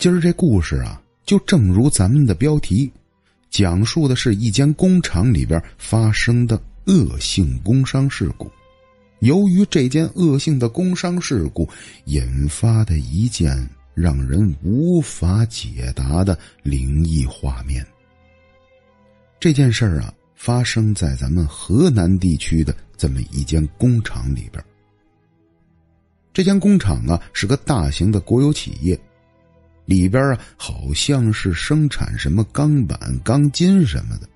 今儿这故事啊，就正如咱们的标题，讲述的是一间工厂里边发生的恶性工伤事故。由于这件恶性的工伤事故引发的一件让人无法解答的灵异画面。这件事儿啊，发生在咱们河南地区的这么一间工厂里边。这间工厂啊是个大型的国有企业，里边啊好像是生产什么钢板、钢筋什么的。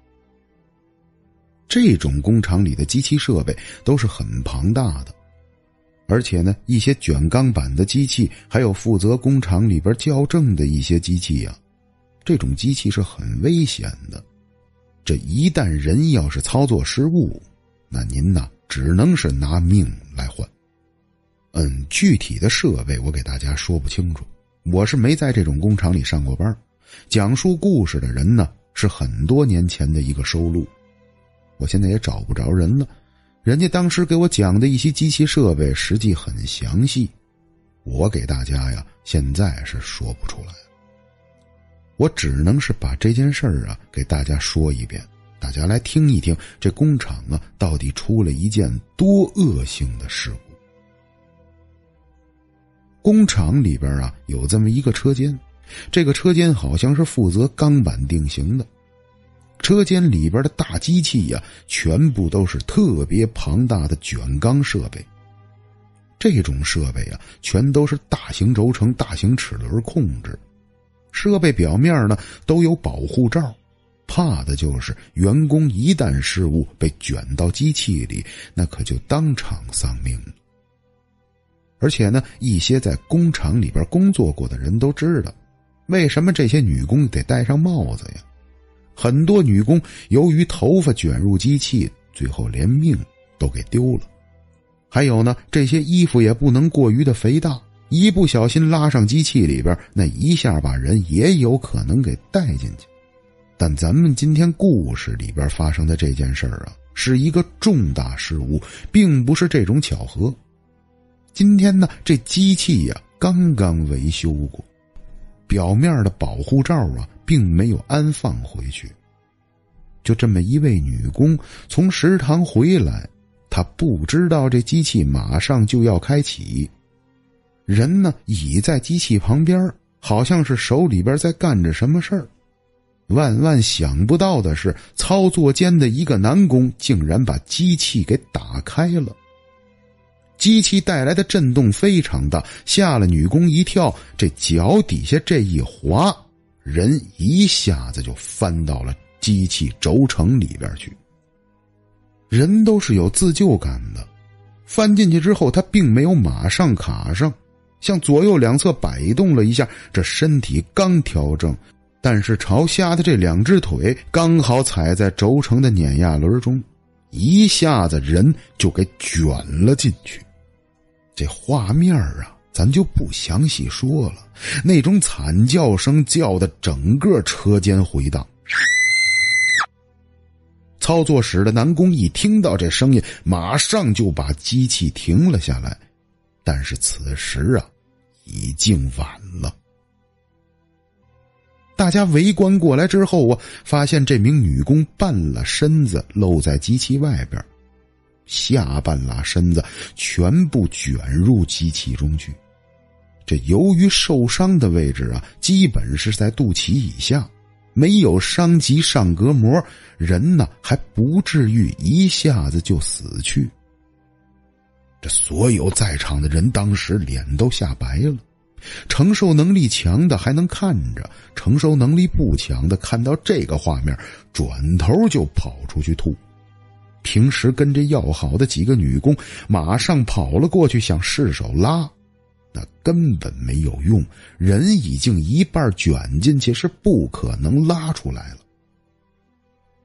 这种工厂里的机器设备都是很庞大的，而且呢，一些卷钢板的机器，还有负责工厂里边校正的一些机器呀，这种机器是很危险的。这一旦人要是操作失误，那您呐只能是拿命来换。嗯，具体的设备我给大家说不清楚，我是没在这种工厂里上过班。讲述故事的人呢，是很多年前的一个收录，我现在也找不着人了。人家当时给我讲的一些机器设备，实际很详细，我给大家呀，现在是说不出来。我只能是把这件事儿啊给大家说一遍，大家来听一听，这工厂啊到底出了一件多恶性的事故。工厂里边啊有这么一个车间，这个车间好像是负责钢板定型的。车间里边的大机器呀，全部都是特别庞大的卷钢设备。这种设备啊，全都是大型轴承、大型齿轮控制。设备表面呢都有保护罩，怕的就是员工一旦失误被卷到机器里，那可就当场丧命了。而且呢，一些在工厂里边工作过的人都知道，为什么这些女工得戴上帽子呀？很多女工由于头发卷入机器，最后连命都给丢了。还有呢，这些衣服也不能过于的肥大，一不小心拉上机器里边，那一下把人也有可能给带进去。但咱们今天故事里边发生的这件事儿啊，是一个重大失误，并不是这种巧合。今天呢，这机器呀刚刚维修过，表面的保护罩啊并没有安放回去。就这么一位女工从食堂回来，她不知道这机器马上就要开启，人呢倚在机器旁边，好像是手里边在干着什么事儿。万万想不到的是，操作间的一个男工竟然把机器给打开了。机器带来的震动非常大，吓了女工一跳。这脚底下这一滑，人一下子就翻到了机器轴承里边去。人都是有自救感的，翻进去之后，他并没有马上卡上，向左右两侧摆动了一下，这身体刚调正，但是朝下的这两只腿刚好踩在轴承的碾压轮中，一下子人就给卷了进去。这画面啊，咱就不详细说了。那种惨叫声叫的整个车间回荡。操作室的男工一听到这声音，马上就把机器停了下来。但是此时啊，已经晚了。大家围观过来之后啊，发现这名女工半了身子露在机器外边。下半拉身子全部卷入机器中去，这由于受伤的位置啊，基本是在肚脐以下，没有伤及上膈膜，人呢还不至于一下子就死去。这所有在场的人当时脸都吓白了，承受能力强的还能看着，承受能力不强的看到这个画面，转头就跑出去吐。平时跟这要好的几个女工马上跑了过去，想试手拉，那根本没有用，人已经一半卷进去，是不可能拉出来了。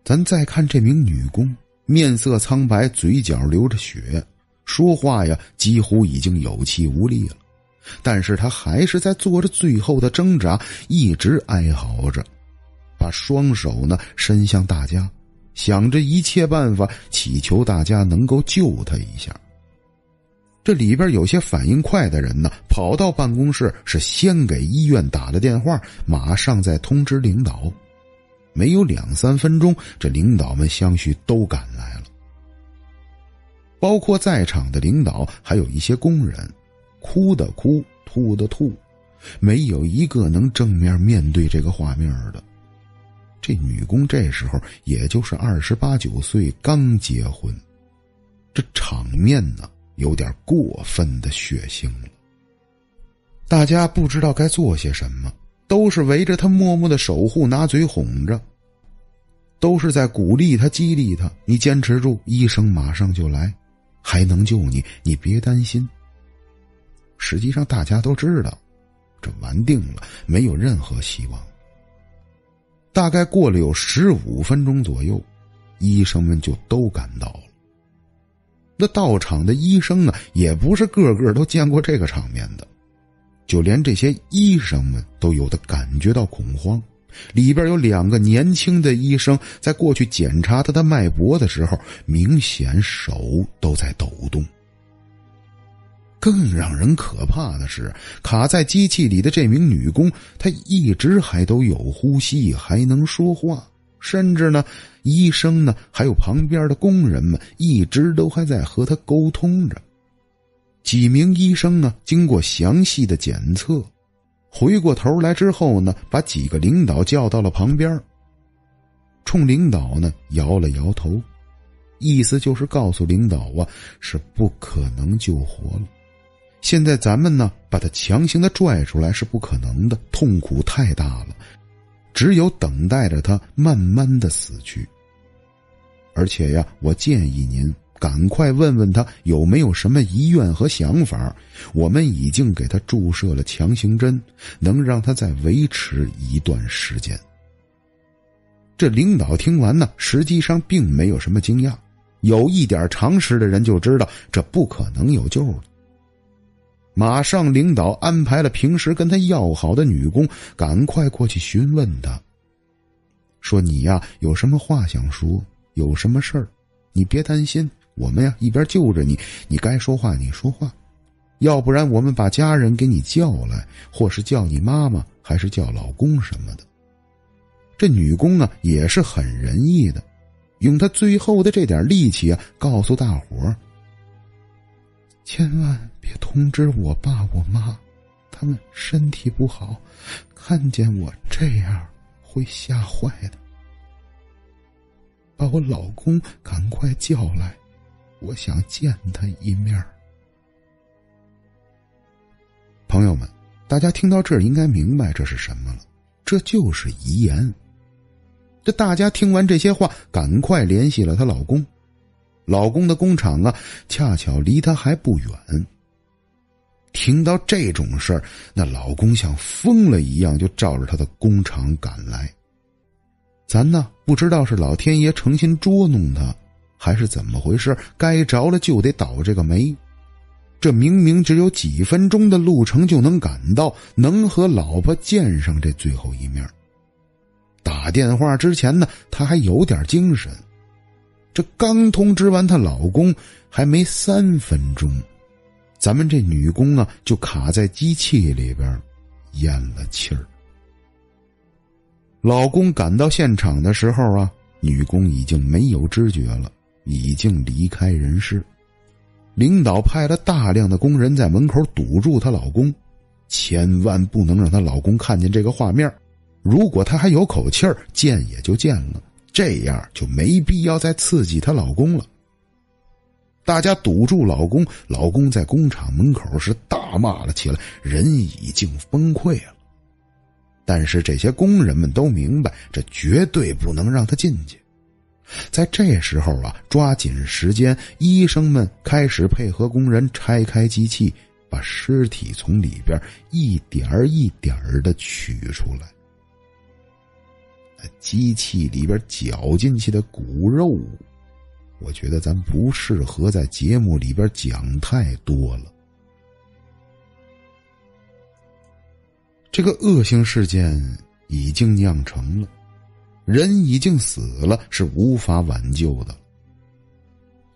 咱再看这名女工，面色苍白，嘴角流着血，说话呀几乎已经有气无力了，但是她还是在做着最后的挣扎，一直哀嚎着，把双手呢伸向大家。想着一切办法，祈求大家能够救他一下。这里边有些反应快的人呢，跑到办公室是先给医院打了电话，马上再通知领导。没有两三分钟，这领导们相续都赶来了，包括在场的领导，还有一些工人，哭的哭，吐的吐，没有一个能正面面对这个画面的。这女工这时候也就是二十八九岁，刚结婚，这场面呢？有点过分的血腥了，大家不知道该做些什么，都是围着他默默的守护，拿嘴哄着，都是在鼓励他、激励他。你坚持住，医生马上就来，还能救你，你别担心。实际上，大家都知道，这完定了，没有任何希望。大概过了有十五分钟左右，医生们就都赶到了。那到场的医生啊，也不是个个都见过这个场面的，就连这些医生们都有的感觉到恐慌。里边有两个年轻的医生，在过去检查他的脉搏的时候，明显手都在抖动。更让人可怕的是，卡在机器里的这名女工，她一直还都有呼吸，还能说话。甚至呢，医生呢，还有旁边的工人们，一直都还在和他沟通着。几名医生呢，经过详细的检测，回过头来之后呢，把几个领导叫到了旁边，冲领导呢摇了摇头，意思就是告诉领导啊，是不可能救活了。现在咱们呢，把他强行的拽出来是不可能的，痛苦太大了。只有等待着他慢慢的死去。而且呀，我建议您赶快问问他有没有什么遗愿和想法。我们已经给他注射了强行针，能让他再维持一段时间。这领导听完呢，实际上并没有什么惊讶。有一点常识的人就知道，这不可能有救了。马上，领导安排了平时跟他要好的女工，赶快过去询问他。说：“你呀，有什么话想说？有什么事儿？你别担心，我们呀一边救着你，你该说话你说话，要不然我们把家人给你叫来，或是叫你妈妈，还是叫老公什么的。”这女工啊也是很仁义的，用她最后的这点力气啊，告诉大伙儿。千万通知我爸我妈，他们身体不好，看见我这样会吓坏的。把我老公赶快叫来，我想见他一面。朋友们，大家听到这儿应该明白这是什么了，这就是遗言。这大家听完这些话，赶快联系了她老公。老公的工厂啊，恰巧离她还不远。听到这种事儿，那老公像疯了一样，就照着他的工厂赶来。咱呢，不知道是老天爷诚心捉弄他，还是怎么回事？该着了就得倒这个霉。这明明只有几分钟的路程就能赶到，能和老婆见上这最后一面。打电话之前呢，他还有点精神。这刚通知完她老公，还没三分钟，咱们这女工啊就卡在机器里边，咽了气儿。老公赶到现场的时候啊，女工已经没有知觉了，已经离开人世。领导派了大量的工人在门口堵住她老公，千万不能让她老公看见这个画面。如果她还有口气儿，见也就见了。这样就没必要再刺激她老公了。大家堵住老公，老公在工厂门口是大骂了起来，人已经崩溃了。但是这些工人们都明白，这绝对不能让他进去。在这时候啊，抓紧时间，医生们开始配合工人拆开机器，把尸体从里边一点一点的取出来。机器里边绞进去的骨肉，我觉得咱不适合在节目里边讲太多了。这个恶性事件已经酿成了，人已经死了，是无法挽救的。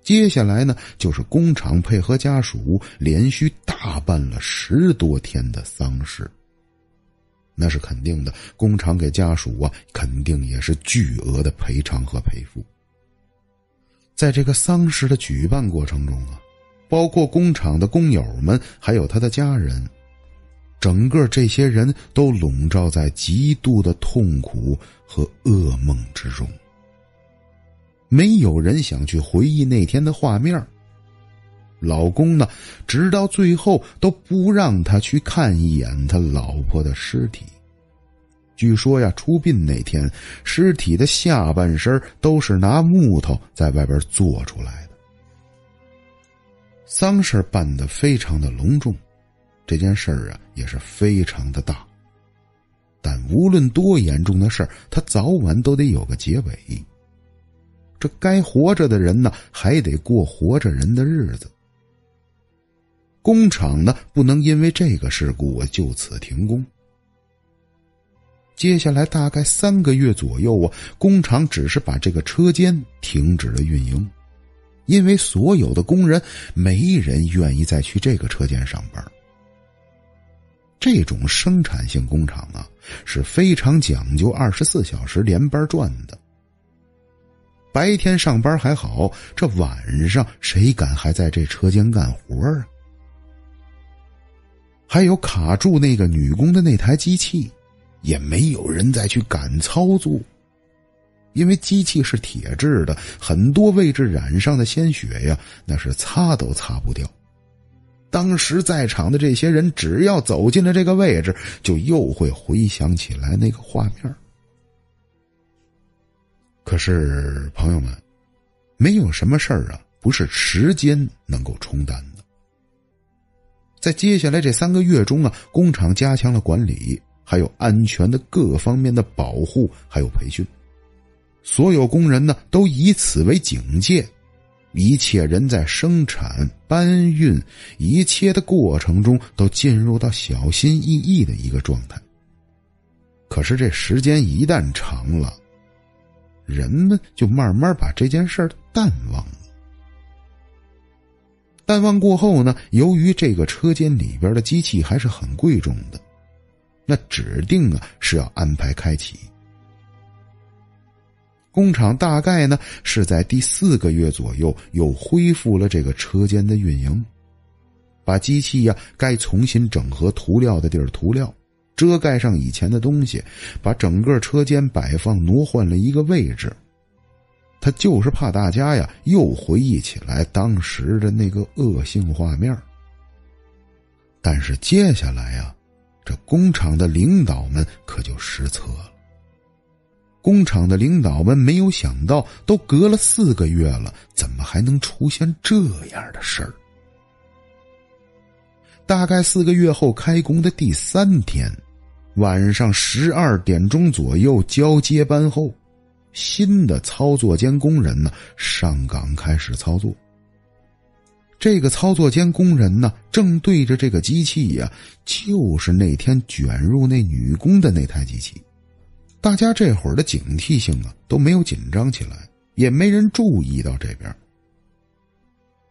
接下来呢，就是工厂配合家属连续大办了十多天的丧事。那是肯定的，工厂给家属啊，肯定也是巨额的赔偿和赔付。在这个丧事的举办过程中啊，包括工厂的工友们，还有他的家人，整个这些人都笼罩在极度的痛苦和噩梦之中。没有人想去回忆那天的画面。老公呢，直到最后都不让他去看一眼他老婆的尸体。据说呀，出殡那天，尸体的下半身都是拿木头在外边做出来的。丧事办得非常的隆重，这件事儿啊也是非常的大。但无论多严重的事儿，他早晚都得有个结尾。这该活着的人呢，还得过活着人的日子。工厂呢，不能因为这个事故就此停工。接下来大概三个月左右啊，工厂只是把这个车间停止了运营，因为所有的工人没人愿意再去这个车间上班。这种生产性工厂啊，是非常讲究二十四小时连班转的。白天上班还好，这晚上谁敢还在这车间干活啊？还有卡住那个女工的那台机器，也没有人再去敢操作，因为机器是铁制的，很多位置染上的鲜血呀，那是擦都擦不掉。当时在场的这些人，只要走进了这个位置，就又会回想起来那个画面。可是，朋友们，没有什么事儿啊，不是时间能够冲淡的。在接下来这三个月中啊，工厂加强了管理，还有安全的各方面的保护，还有培训。所有工人呢，都以此为警戒，一切人在生产、搬运一切的过程中，都进入到小心翼翼的一个状态。可是这时间一旦长了，人们就慢慢把这件事淡忘了。淡忘过后呢，由于这个车间里边的机器还是很贵重的，那指定啊是要安排开启。工厂大概呢是在第四个月左右又恢复了这个车间的运营，把机器呀该重新整合涂料的地儿涂料。遮盖上以前的东西，把整个车间摆放挪换了一个位置。他就是怕大家呀又回忆起来当时的那个恶性画面。但是接下来呀，这工厂的领导们可就失策了。工厂的领导们没有想到，都隔了四个月了，怎么还能出现这样的事儿？大概四个月后开工的第三天。晚上十二点钟左右交接班后，新的操作间工人呢上岗开始操作。这个操作间工人呢正对着这个机器呀，就是那天卷入那女工的那台机器。大家这会儿的警惕性啊都没有紧张起来，也没人注意到这边。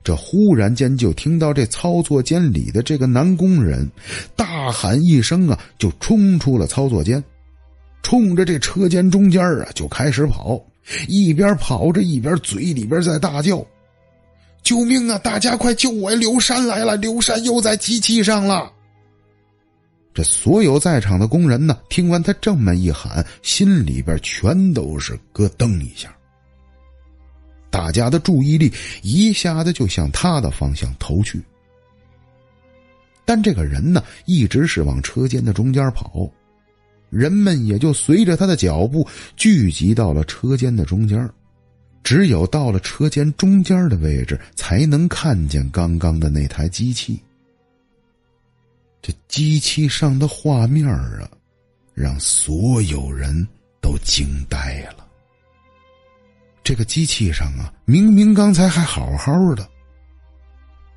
这忽然间就听到这操作间里的这个男工人大喊一声啊，就冲出了操作间，冲着这车间中间啊就开始跑，一边跑着一边嘴里边在大叫：“救命啊！大家快救我！刘山来了！刘山又在机器上了！”这所有在场的工人呢，听完他这么一喊，心里边全都是咯噔一下。大家的注意力一下子就向他的方向投去，但这个人呢，一直是往车间的中间跑，人们也就随着他的脚步聚集到了车间的中间，只有到了车间中间的位置，才能看见刚刚的那台机器。这机器上的画面啊，让所有人都惊呆了。这个机器上啊，明明刚才还好好的，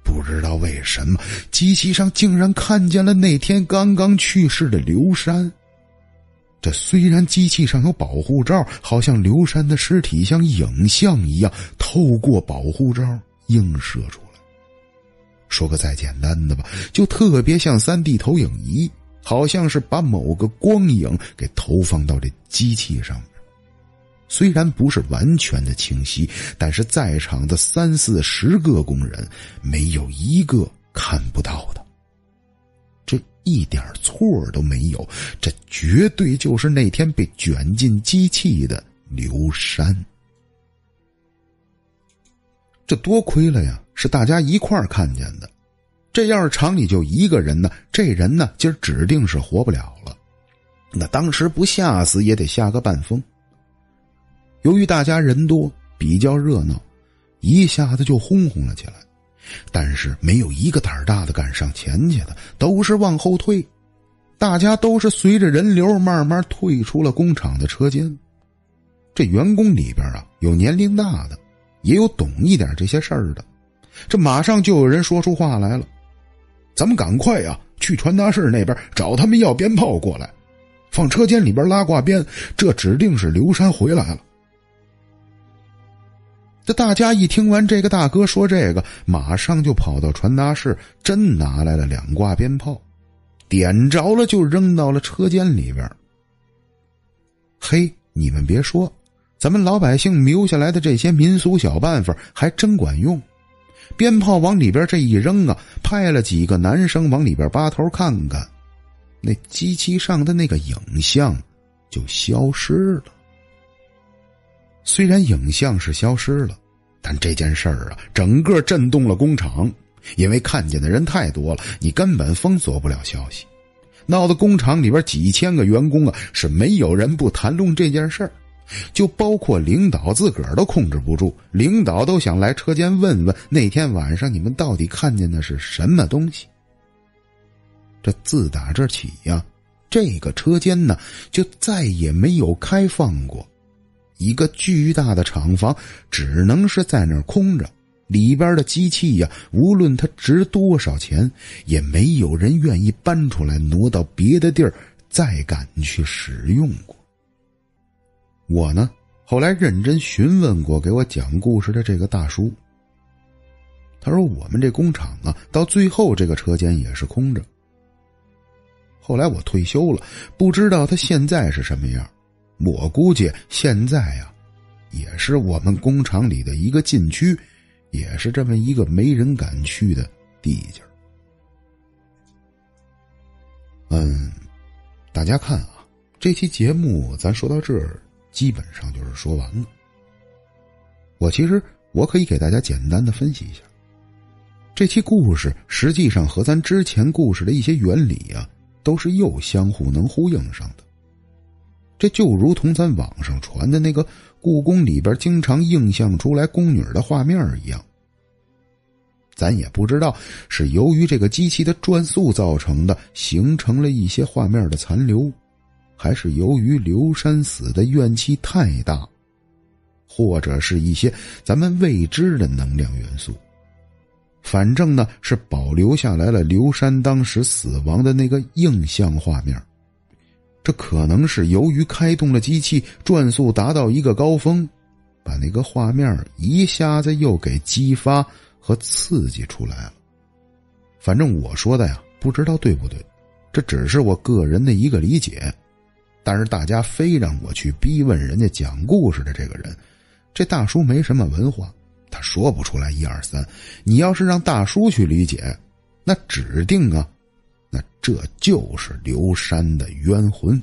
不知道为什么机器上竟然看见了那天刚刚去世的刘山。这虽然机器上有保护罩，好像刘山的尸体像影像一样透过保护罩映射出来。说个再简单的吧，就特别像三 D 投影仪，好像是把某个光影给投放到这机器上面。虽然不是完全的清晰，但是在场的三四十个工人没有一个看不到的。一点错都没有，这绝对就是那天被卷进机器的刘山。这多亏了呀，是大家一块儿看见的。这要是厂里就一个人呢，这人呢今儿指定是活不了了。那当时不吓死也得吓个半疯。由于大家人多，比较热闹，一下子就轰轰了起来。但是没有一个胆儿大的敢上前去的，都是往后退。大家都是随着人流慢慢退出了工厂的车间。这员工里边啊，有年龄大的，也有懂一点这些事儿的。这马上就有人说出话来了：“咱们赶快啊，去传达室那边找他们要鞭炮过来，放车间里边拉挂鞭。这指定是刘山回来了。”这大家一听完这个大哥说这个，马上就跑到传达室，真拿来了两挂鞭炮，点着了就扔到了车间里边。嘿，你们别说，咱们老百姓留下来的这些民俗小办法还真管用。鞭炮往里边这一扔啊，派了几个男生往里边扒头看看，那机器上的那个影像就消失了。虽然影像是消失了，但这件事儿啊，整个震动了工厂，因为看见的人太多了，你根本封锁不了消息，闹得工厂里边几千个员工啊，是没有人不谈论这件事儿，就包括领导自个儿都控制不住，领导都想来车间问问那天晚上你们到底看见的是什么东西。这自打这起呀，这个车间呢，就再也没有开放过。一个巨大的厂房只能是在那儿空着，里边的机器呀，无论它值多少钱，也没有人愿意搬出来挪到别的地儿再敢去使用过。我呢，后来认真询问过给我讲故事的这个大叔，他说我们这工厂啊，到最后这个车间也是空着。后来我退休了，不知道他现在是什么样。我估计现在呀，也是我们工厂里的一个禁区，也是这么一个没人敢去的地界嗯，大家看啊，这期节目咱说到这儿，基本上就是说完了。我其实我可以给大家简单的分析一下，这期故事实际上和咱之前故事的一些原理啊，都是又相互能呼应上的。这就如同咱网上传的那个故宫里边经常映像出来宫女的画面一样，咱也不知道是由于这个机器的转速造成的，形成了一些画面的残留，还是由于刘山死的怨气太大，或者是一些咱们未知的能量元素。反正呢，是保留下来了刘山当时死亡的那个映像画面。这可能是由于开动了机器，转速达到一个高峰，把那个画面一下子又给激发和刺激出来了。反正我说的呀，不知道对不对，这只是我个人的一个理解。但是大家非让我去逼问人家讲故事的这个人，这大叔没什么文化，他说不出来一二三。你要是让大叔去理解，那指定啊。那这就是刘山的冤魂。